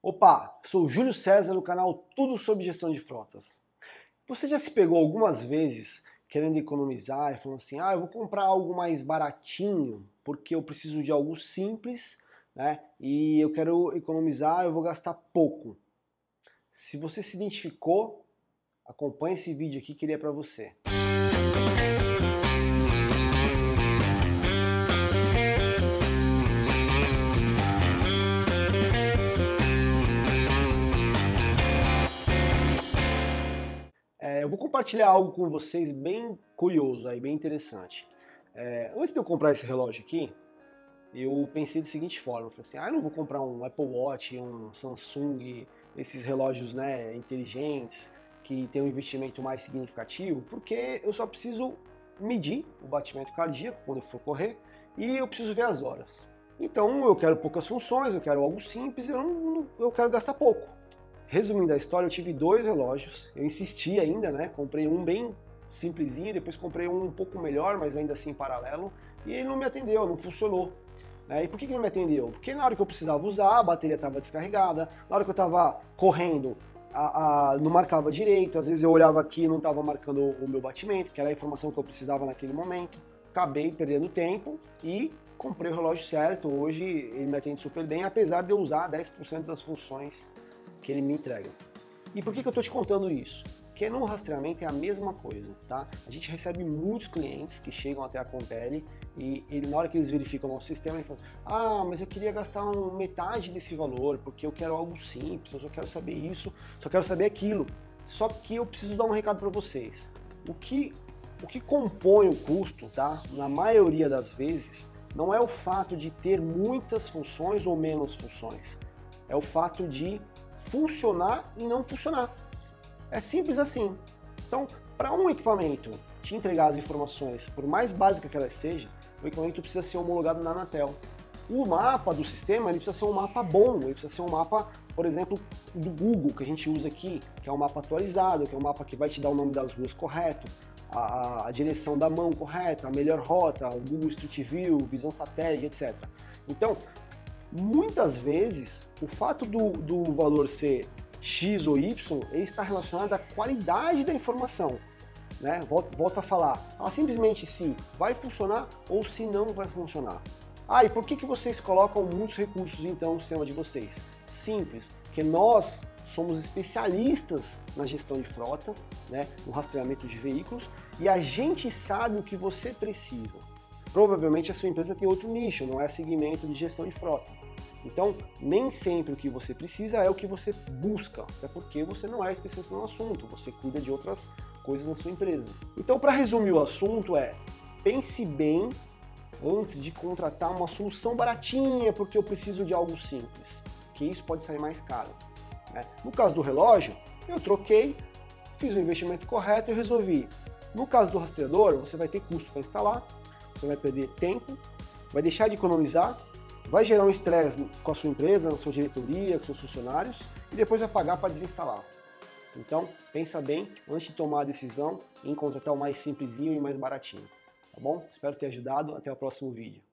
Opa, sou Júlio César do canal Tudo sobre Gestão de Frotas. Você já se pegou algumas vezes querendo economizar e falando assim: ah, eu vou comprar algo mais baratinho porque eu preciso de algo simples né, e eu quero economizar, eu vou gastar pouco. Se você se identificou, acompanhe esse vídeo aqui que ele é para você. Eu vou compartilhar algo com vocês bem curioso, aí, bem interessante. É, antes de eu comprar esse relógio aqui, eu pensei da seguinte forma, eu falei assim, ah, eu não vou comprar um Apple Watch, um Samsung, esses relógios né, inteligentes, que tem um investimento mais significativo, porque eu só preciso medir o batimento cardíaco quando eu for correr e eu preciso ver as horas. Então eu quero poucas funções, eu quero algo simples, eu, não, eu quero gastar pouco. Resumindo a história, eu tive dois relógios, eu insisti ainda, né? Comprei um bem simplesinho, depois comprei um um pouco melhor, mas ainda assim paralelo, e ele não me atendeu, não funcionou. Né? E por que, que não me atendeu? Porque na hora que eu precisava usar, a bateria estava descarregada, na hora que eu estava correndo, a, a, não marcava direito, às vezes eu olhava aqui e não estava marcando o, o meu batimento, que era a informação que eu precisava naquele momento. Acabei perdendo tempo e comprei o relógio certo. Hoje ele me atende super bem, apesar de eu usar 10% das funções que ele me entrega. E por que, que eu estou te contando isso? Porque no rastreamento é a mesma coisa, tá? A gente recebe muitos clientes que chegam até a Compele e na hora que eles verificam o nosso sistema, eles falam: Ah, mas eu queria gastar um, metade desse valor porque eu quero algo simples, eu só quero saber isso, só quero saber aquilo. Só que eu preciso dar um recado para vocês. O que, o que compõe o custo, tá? Na maioria das vezes, não é o fato de ter muitas funções ou menos funções. É o fato de funcionar e não funcionar. É simples assim. Então, para um equipamento te entregar as informações, por mais básica que elas sejam, o equipamento precisa ser homologado na Anatel. O mapa do sistema ele precisa ser um mapa bom, ele precisa ser um mapa, por exemplo, do Google, que a gente usa aqui, que é um mapa atualizado, que é um mapa que vai te dar o nome das ruas correto, a, a direção da mão correta, a melhor rota, o Google Street View, visão satélite, etc. Então, Muitas vezes, o fato do, do valor ser X ou Y está relacionado à qualidade da informação. Né? Volto, volto a falar, ah, simplesmente se vai funcionar ou se não vai funcionar. Ah, e por que, que vocês colocam muitos recursos então no sistema de vocês? Simples, porque nós somos especialistas na gestão de frota, né, no rastreamento de veículos, e a gente sabe o que você precisa. Provavelmente a sua empresa tem outro nicho, não é segmento de gestão de frota. Então, nem sempre o que você precisa é o que você busca, até porque você não é especialista no assunto, você cuida de outras coisas na sua empresa. Então, para resumir o assunto, é pense bem antes de contratar uma solução baratinha, porque eu preciso de algo simples, que isso pode sair mais caro. Né? No caso do relógio, eu troquei, fiz o investimento correto e resolvi. No caso do rastreador, você vai ter custo para instalar, você vai perder tempo, vai deixar de economizar vai gerar um estresse com a sua empresa, na sua diretoria, com seus funcionários e depois vai pagar para desinstalar. Então, pensa bem antes de tomar a decisão em contratar o mais simplesinho e mais baratinho. Tá bom? Espero ter ajudado. Até o próximo vídeo.